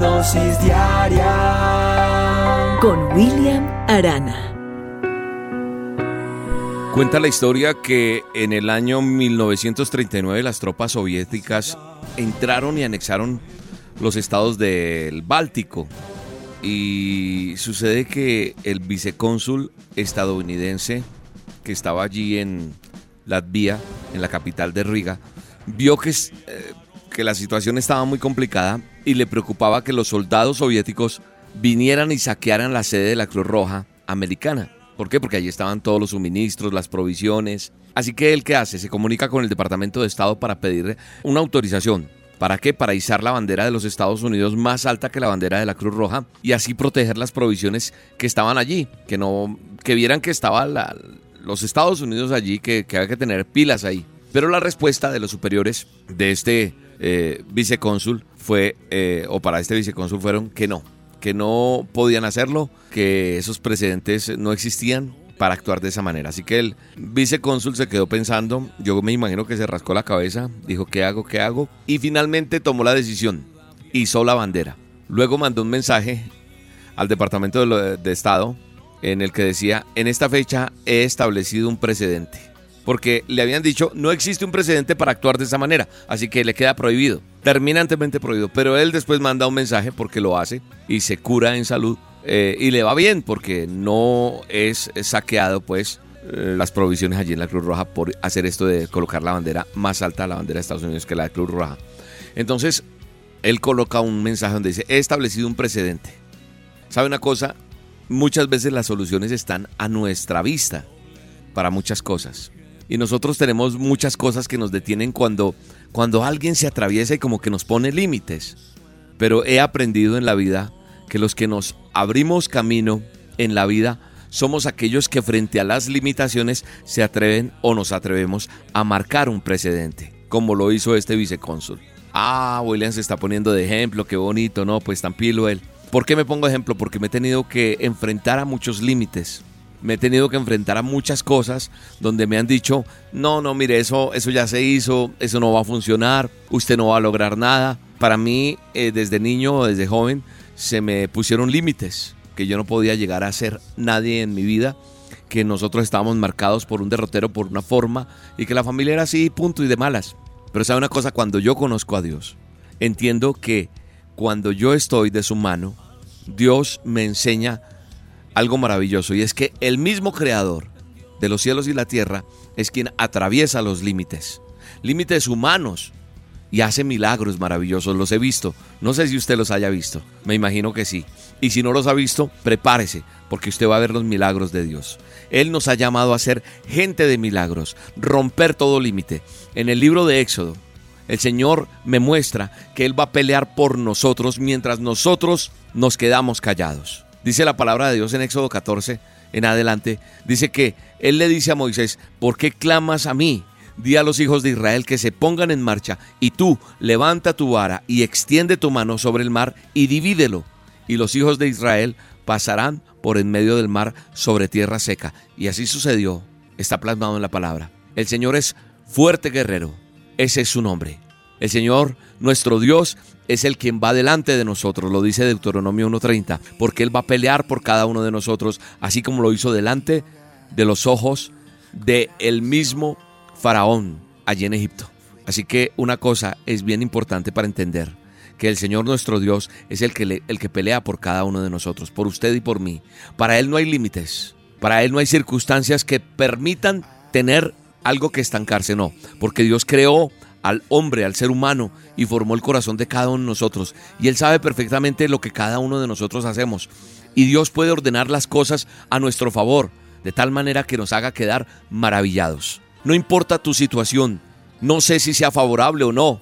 dosis diaria con William Arana. Cuenta la historia que en el año 1939 las tropas soviéticas entraron y anexaron los estados del Báltico. Y sucede que el vicecónsul estadounidense que estaba allí en Latvia, en la capital de Riga, vio que, eh, que la situación estaba muy complicada y le preocupaba que los soldados soviéticos vinieran y saquearan la sede de la Cruz Roja americana. ¿Por qué? Porque allí estaban todos los suministros, las provisiones. Así que él, ¿qué hace? Se comunica con el Departamento de Estado para pedir una autorización. ¿Para qué? Para izar la bandera de los Estados Unidos más alta que la bandera de la Cruz Roja y así proteger las provisiones que estaban allí, que no, que vieran que estaban los Estados Unidos allí, que, que, había que tener pilas ahí. Pero la respuesta de los superiores de este eh, vicecónsul fue, eh, o para este vicecónsul fueron que no, que no podían hacerlo, que esos precedentes no existían para actuar de esa manera. Así que el vicecónsul se quedó pensando, yo me imagino que se rascó la cabeza, dijo, ¿qué hago? ¿Qué hago? Y finalmente tomó la decisión, hizo la bandera. Luego mandó un mensaje al Departamento de Estado en el que decía, en esta fecha he establecido un precedente porque le habían dicho no existe un precedente para actuar de esa manera, así que le queda prohibido, terminantemente prohibido. Pero él después manda un mensaje porque lo hace y se cura en salud eh, y le va bien porque no es saqueado pues eh, las provisiones allí en la Cruz Roja por hacer esto de colocar la bandera más alta, la bandera de Estados Unidos que la de Cruz Roja. Entonces, él coloca un mensaje donde dice, he establecido un precedente. ¿Sabe una cosa? Muchas veces las soluciones están a nuestra vista para muchas cosas. Y nosotros tenemos muchas cosas que nos detienen cuando, cuando alguien se atraviesa y como que nos pone límites. Pero he aprendido en la vida que los que nos abrimos camino en la vida somos aquellos que frente a las limitaciones se atreven o nos atrevemos a marcar un precedente, como lo hizo este vicecónsul. Ah, William se está poniendo de ejemplo, qué bonito, ¿no? Pues tan pilo él. ¿Por qué me pongo ejemplo? Porque me he tenido que enfrentar a muchos límites me he tenido que enfrentar a muchas cosas donde me han dicho, no, no, mire, eso, eso ya se hizo, eso no va a funcionar, usted no va a lograr nada. Para mí, eh, desde niño desde joven, se me pusieron límites, que yo no podía llegar a ser nadie en mi vida, que nosotros estábamos marcados por un derrotero, por una forma, y que la familia era así, punto, y de malas. Pero sabe una cosa, cuando yo conozco a Dios, entiendo que cuando yo estoy de su mano, Dios me enseña algo maravilloso y es que el mismo creador de los cielos y la tierra es quien atraviesa los límites, límites humanos y hace milagros maravillosos. Los he visto. No sé si usted los haya visto. Me imagino que sí. Y si no los ha visto, prepárese, porque usted va a ver los milagros de Dios. Él nos ha llamado a ser gente de milagros, romper todo límite. En el libro de Éxodo, el Señor me muestra que Él va a pelear por nosotros mientras nosotros nos quedamos callados. Dice la palabra de Dios en Éxodo 14 en adelante, dice que Él le dice a Moisés, ¿por qué clamas a mí? Di a los hijos de Israel que se pongan en marcha, y tú levanta tu vara y extiende tu mano sobre el mar y divídelo, y los hijos de Israel pasarán por en medio del mar sobre tierra seca. Y así sucedió, está plasmado en la palabra. El Señor es fuerte guerrero, ese es su nombre. El Señor, nuestro Dios, es el quien va delante de nosotros, lo dice Deuteronomio 1.30, porque Él va a pelear por cada uno de nosotros, así como lo hizo delante de los ojos de el mismo faraón allí en Egipto. Así que una cosa es bien importante para entender, que el Señor nuestro Dios es el que, el que pelea por cada uno de nosotros, por usted y por mí. Para Él no hay límites, para Él no hay circunstancias que permitan tener algo que estancarse, no, porque Dios creó al hombre, al ser humano, y formó el corazón de cada uno de nosotros. Y Él sabe perfectamente lo que cada uno de nosotros hacemos. Y Dios puede ordenar las cosas a nuestro favor, de tal manera que nos haga quedar maravillados. No importa tu situación, no sé si sea favorable o no,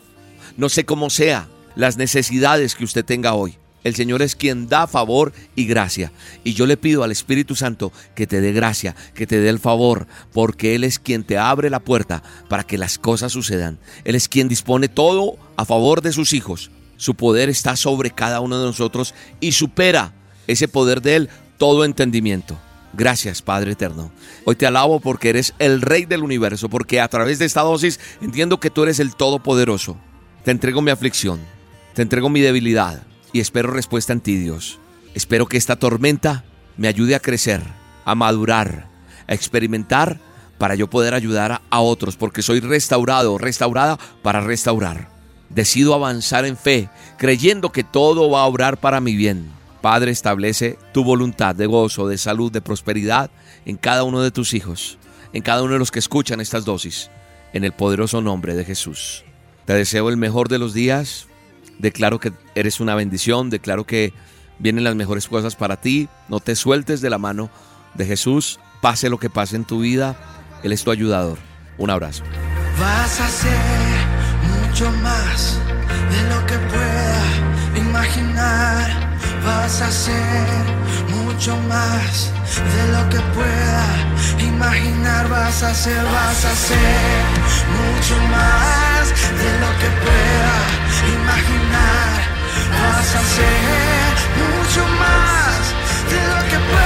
No sé cómo sea las necesidades que usted tenga hoy. El Señor es quien da favor y gracia. Y yo le pido al Espíritu Santo que te dé gracia, que te dé el favor, porque Él es quien te abre la puerta para que las cosas sucedan. Él es quien dispone todo a favor de sus hijos. Su poder está sobre cada uno de nosotros y supera ese poder de Él todo entendimiento. Gracias, Padre Eterno. Hoy te alabo porque eres el Rey del universo, porque a través de esta dosis entiendo que tú eres el Todopoderoso. Te entrego mi aflicción, te entrego mi debilidad y espero respuesta en ti, Dios. Espero que esta tormenta me ayude a crecer, a madurar, a experimentar para yo poder ayudar a otros, porque soy restaurado, restaurada para restaurar. Decido avanzar en fe, creyendo que todo va a obrar para mi bien. Padre, establece tu voluntad de gozo, de salud, de prosperidad en cada uno de tus hijos, en cada uno de los que escuchan estas dosis, en el poderoso nombre de Jesús. Te deseo el mejor de los días, declaro que eres una bendición, declaro que vienen las mejores cosas para ti, no te sueltes de la mano de Jesús, pase lo que pase en tu vida, Él es tu ayudador. Un abrazo. Vas a ser mucho más de lo que pueda imaginar. Vas a ser mucho más de lo que pueda imaginar. Vas a ser, vas a ser mucho más de lo que pueda imaginar. Vas a ser mucho más de lo que pueda